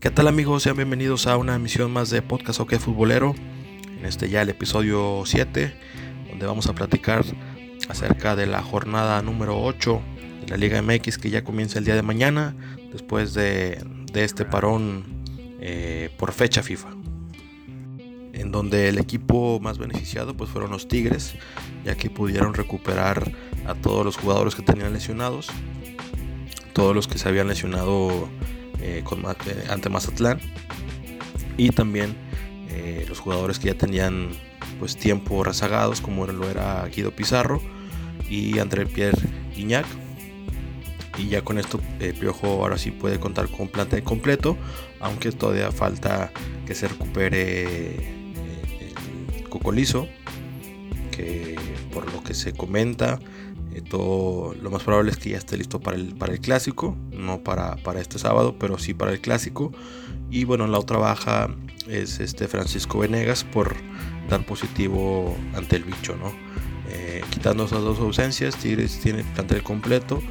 ¿Qué tal amigos? Sean bienvenidos a una emisión más de Podcast OK Futbolero. En este ya el episodio 7, donde vamos a platicar acerca de la jornada número 8 de la Liga MX que ya comienza el día de mañana, después de, este parón eh, por fecha FIFA. En donde el equipo más beneficiado pues fueron los Tigres, ya que pudieron recuperar a todos los jugadores que tenían lesionados, todos los que se habían lesionado eh, con, eh, ante Mazatlán. Y también eh, los jugadores que ya tenían pues tiempo rezagados como lo era Guido Pizarro y André Pierre Guignac. Y ya con esto Piojo ahora sí puede contar con planta completo aunque todavía falta que se recupere el Cocolizo que por lo que se comenta todo, lo más probable es que ya esté listo para el, para el clásico, no para, para este sábado, pero sí para el clásico. Y bueno, la otra baja es este Francisco Venegas por dar positivo ante el bicho, ¿no? Eh, quitando esas dos ausencias, Tigres tiene plantel completo.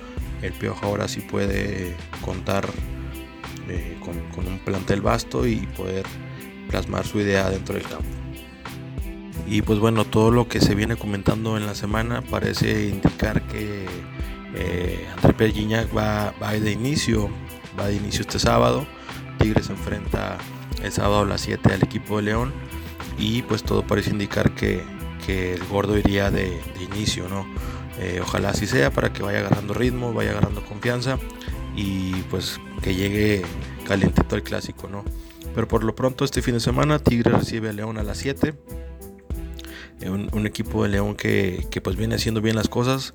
El Piojo ahora sí puede contar eh, con, con un plantel vasto y poder plasmar su idea dentro del campo. Y pues bueno, todo lo que se viene comentando en la semana parece indicar que eh, André Pierre va, va de inicio, va de inicio este sábado. Tigres enfrenta el sábado a las 7 al equipo de León y pues todo parece indicar que, el gordo iría de, inicio, ¿no? Eh, ojalá así sea para que vaya agarrando ritmo, vaya agarrando confianza y pues que llegue calientito el clásico, ¿no? Pero por lo pronto este fin de semana Tigres recibe a León a las 7 un, equipo de León que, pues viene haciendo bien las cosas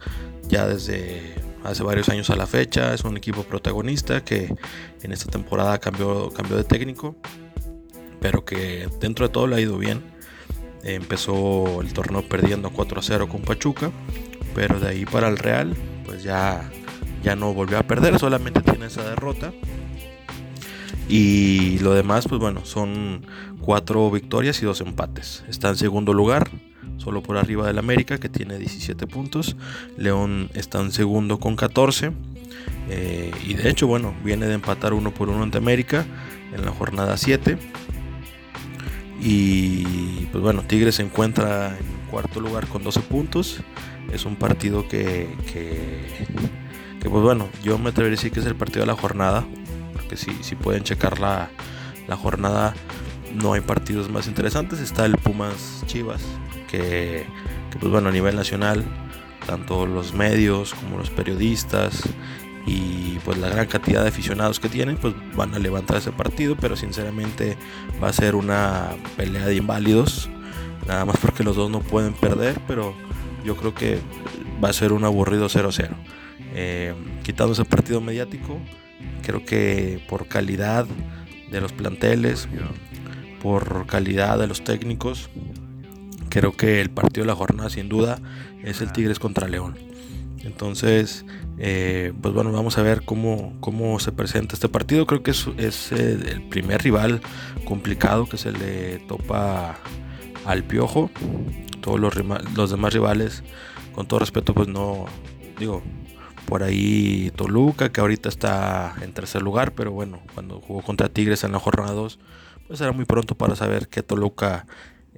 ya desde hace varios años a la fecha. Es un equipo protagonista que en esta temporada cambió, cambió de técnico, pero que dentro de todo le ha ido bien. empezó el torneo perdiendo 4 a 0 con Pachuca, pero de ahí para el Real, pues ya, ya no volvió a perder, solamente tiene esa derrota. Y lo demás, pues bueno, son cuatro victorias y dos empates. Está en segundo lugar, solo por arriba del América, que tiene 17 puntos. León está en segundo con 14. Eh, y de hecho, bueno, viene de empatar uno por uno ante América en la jornada 7. Y pues bueno, Tigres se encuentra en cuarto lugar con 12 puntos. Es un partido que, que, pues bueno, yo me atrevería a decir que es el partido de la jornada. Porque si, si pueden checar la, la jornada, no hay partidos más interesantes. Está el Pumas Chivas, que, pues bueno, a nivel nacional, tanto los medios como los periodistas y pues la gran cantidad de aficionados que tienen, pues van a levantar ese partido, pero sinceramente va a ser una pelea de inválidos, nada más porque los dos no pueden perder, pero yo creo que va a ser un aburrido 0-0. Eh, quitando ese partido mediático, creo que por calidad de los planteles, por calidad de los técnicos, creo que el partido de la jornada sin duda es el Tigres contra León. Entonces, eh, pues bueno, vamos a ver cómo, cómo se presenta este partido. Creo que es, es el primer rival complicado que se le topa al Piojo. Todos los, los demás rivales, con todo respeto, pues no, digo, por ahí Toluca, que ahorita está en tercer lugar, pero bueno, cuando jugó contra Tigres en la jornada 2, pues era muy pronto para saber qué Toluca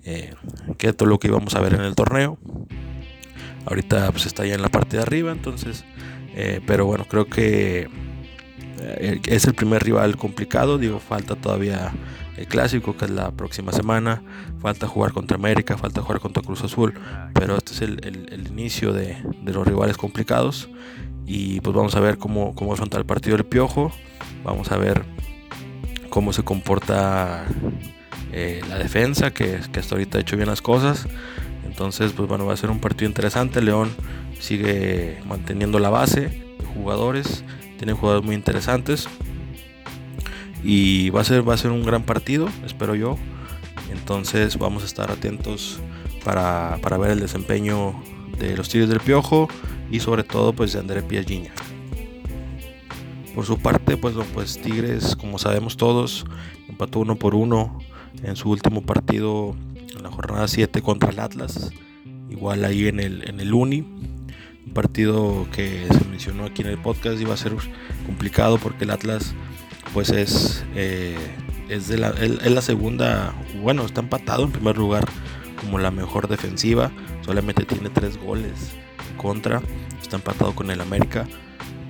eh, que todo lo que íbamos a ver en el torneo. Ahorita pues está ya en la parte de arriba, entonces, eh, pero bueno, creo que eh, es el primer rival complicado, digo, falta todavía el clásico que es la próxima semana, falta jugar contra América, falta jugar contra Cruz Azul, pero este es el, inicio de, los rivales complicados. Y pues vamos a ver cómo, cómo afrontar el partido del Piojo, vamos a ver cómo se comporta eh, la defensa, que, hasta ahorita ha hecho bien las cosas. Entonces, pues bueno, va a ser un partido interesante. León sigue manteniendo la base de jugadores, tiene jugadores muy interesantes. Y va a ser, va a ser un gran partido, espero yo. Entonces vamos a estar atentos para, para ver el desempeño de los Tigres del Piojo y sobre todo pues de André Piagiña. Por su parte, pues, pues Tigres, como sabemos todos, empató uno por uno en su último partido en la jornada 7 contra el Atlas, igual ahí en el, en el Uni. Un partido que se mencionó aquí en el podcast iba a ser complicado porque el Atlas pues es, eh, es, de la, es la segunda, bueno, está empatado en primer lugar como la mejor defensiva, solamente tiene tres goles contra, está empatado con el América,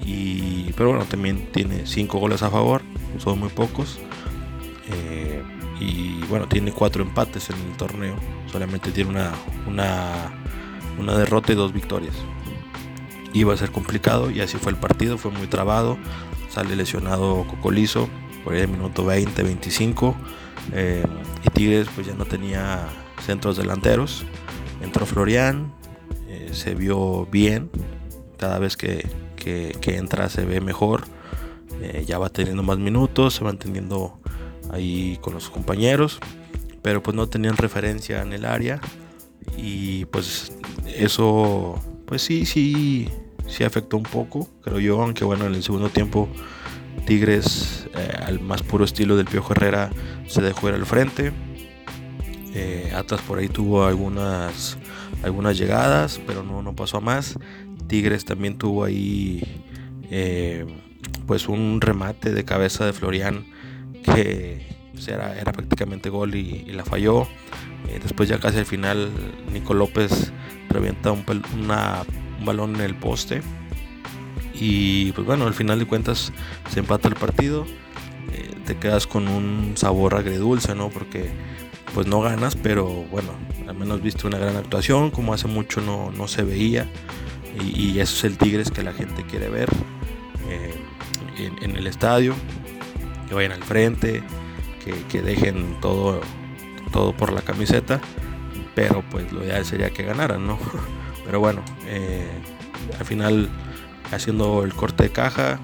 y, pero bueno, también tiene cinco goles a favor, son muy pocos. Eh, y bueno, tiene cuatro empates en el torneo, solamente tiene una, una, una derrota y dos victorias. Iba a ser complicado y así fue el partido, fue muy trabado. Sale lesionado Cocolizo por el minuto 20, 25. Eh, y Tigres pues ya no tenía centros delanteros. Entró Florian, eh, se vio bien. Cada vez que, que, entra se ve mejor. Eh, ya va teniendo más minutos, se va entendiendo ahí con los compañeros. Pero pues no tenían referencia en el área. Y pues eso, pues sí, sí, sí afectó un poco, creo yo. Aunque bueno, en el segundo tiempo Tigres, eh, al más puro estilo del Piojo Herrera, se dejó ir al frente. Eh, Atlas por ahí tuvo algunas, algunas llegadas, pero no, no pasó a más. Tigres también tuvo ahí eh, pues un remate de cabeza de Florian que pues, era, era, prácticamente gol y, la falló. después ya casi al final Nico López revienta un, un balón en el poste y pues bueno, al final de cuentas se empata el partido. Eh, te quedas con un sabor agridulce, ¿no? Porque pues no ganas, pero bueno, al menos viste una gran actuación, como hace mucho no, no se veía. Y, eso es el Tigres que la gente quiere ver eh, en, el estadio. Vayan al frente, que, dejen todo, todo por la camiseta. Pero pues lo ideal sería que ganaran, ¿no? Pero bueno, eh, al final haciendo el corte de caja,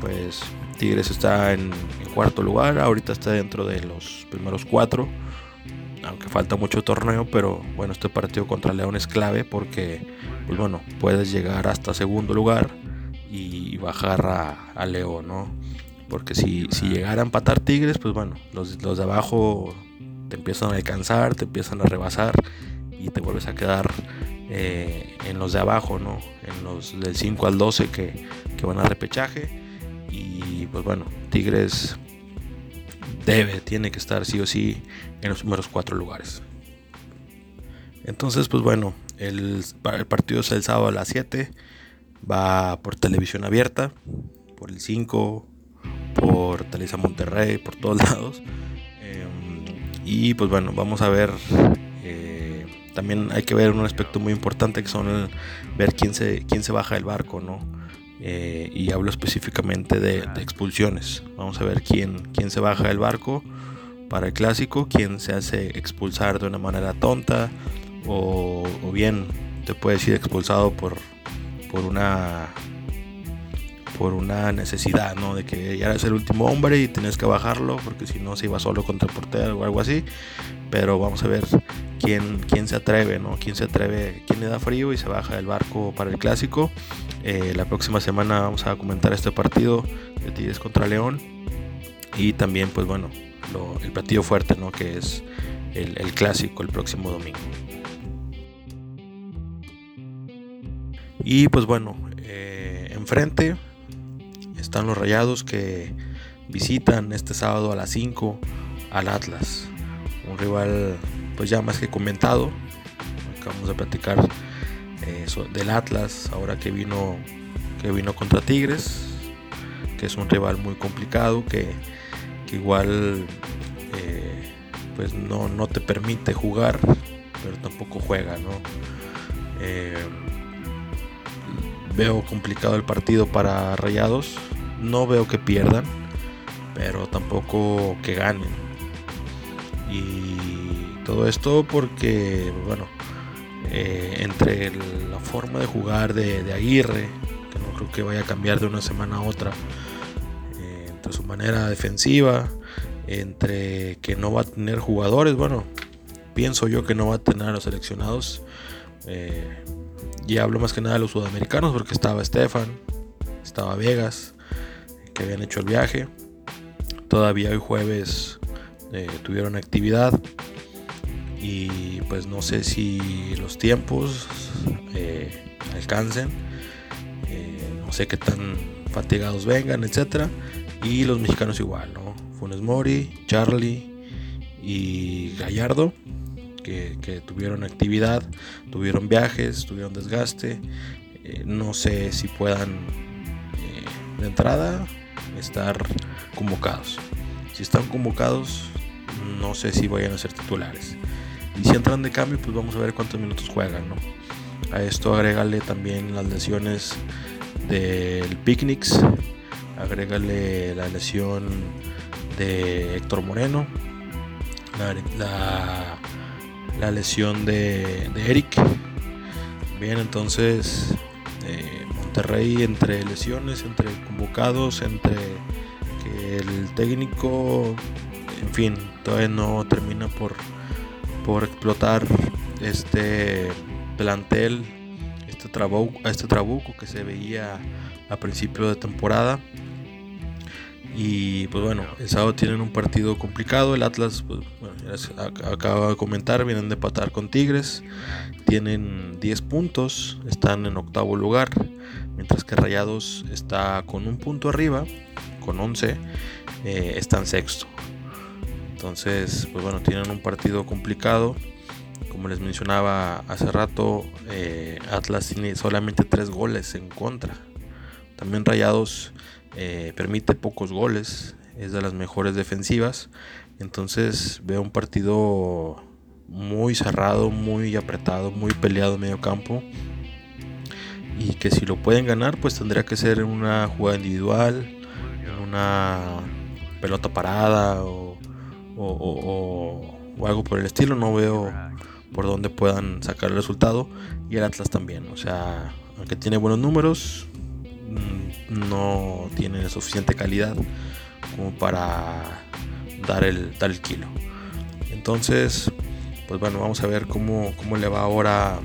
pues Tigres está en, cuarto lugar, ahorita está dentro de los primeros cuatro, aunque falta mucho torneo, pero bueno, este partido contra León es clave porque, pues bueno, puedes llegar hasta segundo lugar y bajar a, León, ¿no? Porque si, si llegara a empatar Tigres, pues bueno, los, los de abajo te empiezan a alcanzar, te empiezan a rebasar y te vuelves a quedar eh, en los de abajo, ¿no? En los del 5 al 12 que, van a repechaje. Y pues bueno, Tigres debe, tiene que estar sí o sí en los primeros cuatro lugares. Entonces, pues bueno, el, partido es el sábado a las 7. Va por televisión abierta, por el 5, por Televisa Monterrey, por todos lados. Em, y pues bueno, vamos a ver también hay que ver un aspecto muy importante que son ver quién se, quién se baja del barco, ¿no? Eh, y hablo específicamente de, expulsiones. Vamos a ver quién, quién se baja del barco para el clásico, quién se hace expulsar de una manera tonta o, o bien te puedes ir expulsado por, por una por una necesidad, ¿no? De que ya eres el último hombre y tienes que bajarlo porque si no se iba solo contra el portero o algo así. Pero vamos a ver quién, quién se atreve, ¿no? Quién se atreve, quién le da frío y se baja del barco para el clásico. Eh, la próxima semana vamos a comentar este partido de Tigres contra León. Y también, pues bueno, el partido fuerte, ¿no? Que es el, clásico el próximo domingo. Y pues bueno, eh, enfrente están los Rayados que visitan este sábado a las 5 al Atlas. Un rival pues ya más que comentado. Acabamos de platicar eh, del Atlas ahora que vino, que vino contra Tigres. Que es un rival muy complicado que, igual eh, pues no, no, te permite jugar, pero tampoco juega, ¿no? Eh, veo complicado el partido para Rayados no veo que pierdan, pero tampoco que ganen. Y todo esto porque, bueno, eh, entre la forma de jugar de, Aguirre, que no creo que vaya a cambiar de una semana a otra, eh, entre su manera defensiva, entre que no va a tener jugadores, bueno, pienso yo que no va a tener a los seleccionados. Eh, y hablo más que nada de los sudamericanos porque estaba Stefan, estaba Vegas, habían hecho el viaje. Todavía hoy jueves eh, tuvieron actividad y pues no sé si los tiempos eh, alcancen. Eh, no sé qué tan fatigados vengan, etcétera. Y los mexicanos igual, ¿no? Funes Mori, Charlie y Gallardo, que, tuvieron actividad, tuvieron viajes, tuvieron desgaste. No sé si puedan de entrada estar convocados. Si están convocados, no sé si vayan a ser titulares. Y si entran de cambio, pues vamos a ver cuántos minutos juegan, ¿no? A esto agrégale también las lesiones del Picnics, agrégale la lesión de Héctor Moreno, la, la, lesión de, Eric. Bien, entonces eh, Monterrey entre lesiones, entre convocados, entre que el técnico, en fin, todavía no termina por, por explotar este plantel, este trabuco, este trabuco que se veía a principio de temporada. Y pues bueno, el sábado tienen un partido complicado. El Atlas, pues, acaba de comentar, vienen de empatar con Tigres. Tienen 10 puntos, están en octavo lugar. Mientras que Rayados está con un punto arriba, con 11, eh, está en sexto. Entonces, pues bueno, tienen un partido complicado. Como les mencionaba hace rato, eh, Atlas tiene solamente 3 goles en contra. También Rayados eh, permite pocos goles, es de las mejores defensivas. Entonces veo un partido muy cerrado, muy apretado, muy peleado medio campo. Y que si lo pueden ganar, pues tendría que ser una jugada individual, una pelota parada o o, algo por el estilo. No veo por dónde puedan sacar el resultado. Y el Atlas también. O sea, aunque tiene buenos números, mm, no tiene suficiente calidad como para dar el, dar el kilo. Entonces, pues bueno, vamos a ver cómo, cómo le va ahora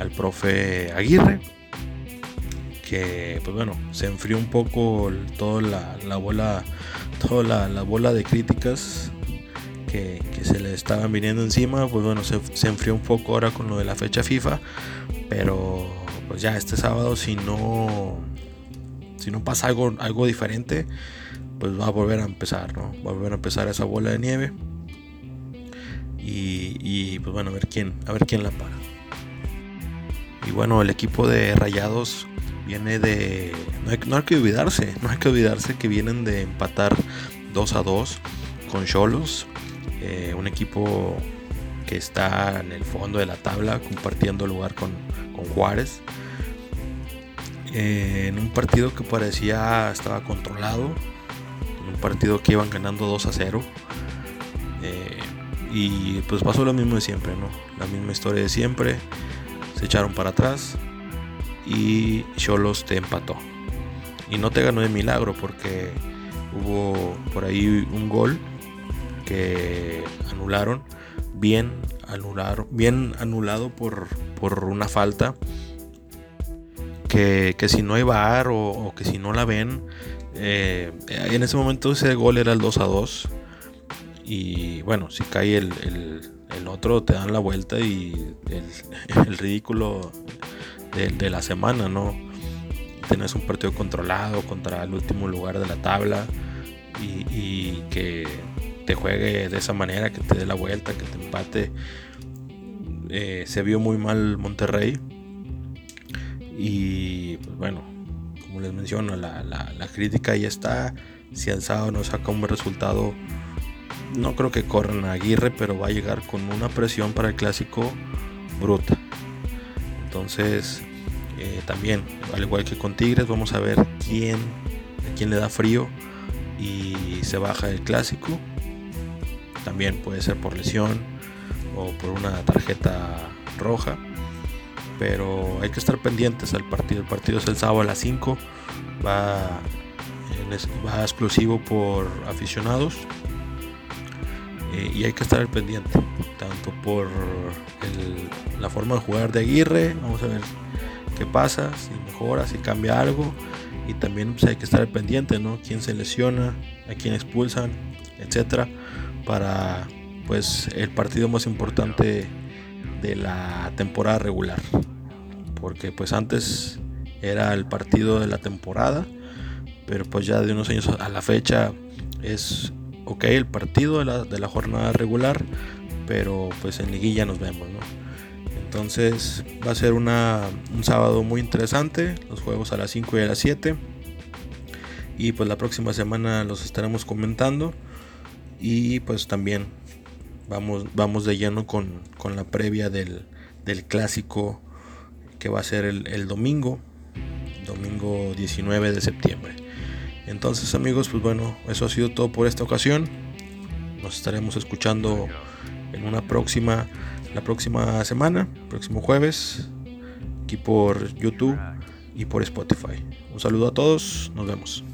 al profe Aguirre. Que, pues bueno, se enfrió un poco toda la, la bola toda la, bola de críticas que, se le estaban viniendo encima, pues bueno, se, enfrió un poco ahora con lo de la fecha FIFA, pero pues ya este sábado si no si no pasa algo, algo diferente, pues va a volver a empezar, ¿no? Va a volver a empezar esa bola de nieve. Y, pues bueno, a ver quién, a ver quién la para. Y bueno, el equipo de Rayados viene de. No hay, que olvidarse, no hay que olvidarse que vienen de empatar 2 a 2 con Cholos, eh, un equipo que está en el fondo de la tabla compartiendo lugar con, Juárez. Eh, en un partido que parecía estaba controlado, un partido que iban ganando 2 a 0. Eh, y pues pasó lo mismo de siempre, ¿no? La misma historia de siempre. Se echaron para atrás, y Cholos te empató. Y no te ganó de milagro porque hubo por ahí un gol que anularon, bien anularon, bien anulado por, por una falta. Que, si no hay VAR o, que si no la ven, eh, en ese momento ese gol era el 2 a 2. Y bueno, si cae el, el, otro, te dan la vuelta y el, ridículo de, la semana, ¿no? Tienes un partido controlado contra el último lugar de la tabla y, que te juegue de esa manera, que te dé la vuelta, que te empate. Eh, se vio muy mal Monterrey. Y pues bueno, como les menciono, la, crítica ya está. Si Alzado no saca un buen resultado, no creo que corran a Aguirre, pero va a llegar con una presión para el clásico bruta. Entonces, eh, también, al igual que con Tigres, vamos a ver quién, a quién le da frío y se baja el clásico. También puede ser por lesión o por una tarjeta roja. Pero hay que estar pendientes al partido. El partido es el sábado a las 5. Va, explosivo por aficionados. Eh, y hay que estar pendiente. Tanto por la forma de jugar de Aguirre. Vamos a ver qué pasa, si mejora, si cambia algo. Y también pues, hay que estar pendiente, ¿no? Quién se lesiona, a quién expulsan, etcétera, para pues el partido más importante de la temporada regular. Porque pues antes era el partido de la temporada pero pues ya de unos años a la fecha es ok el partido de la, de la jornada regular, pero pues en liguilla nos vemos, ¿no? Entonces va a ser una, un sábado muy interesante, los juegos a las 5 y a las 7. Y pues la próxima semana los estaremos comentando. Y pues también vamos, vamos de lleno con, con la previa del, del, clásico que va a ser el, domingo, domingo 19 de septiembre. Entonces amigos, pues bueno, eso ha sido todo por esta ocasión. Nos estaremos escuchando en una próxima, la próxima semana, próximo jueves, aquí por YouTube y por Spotify. Un saludo a todos, nos vemos.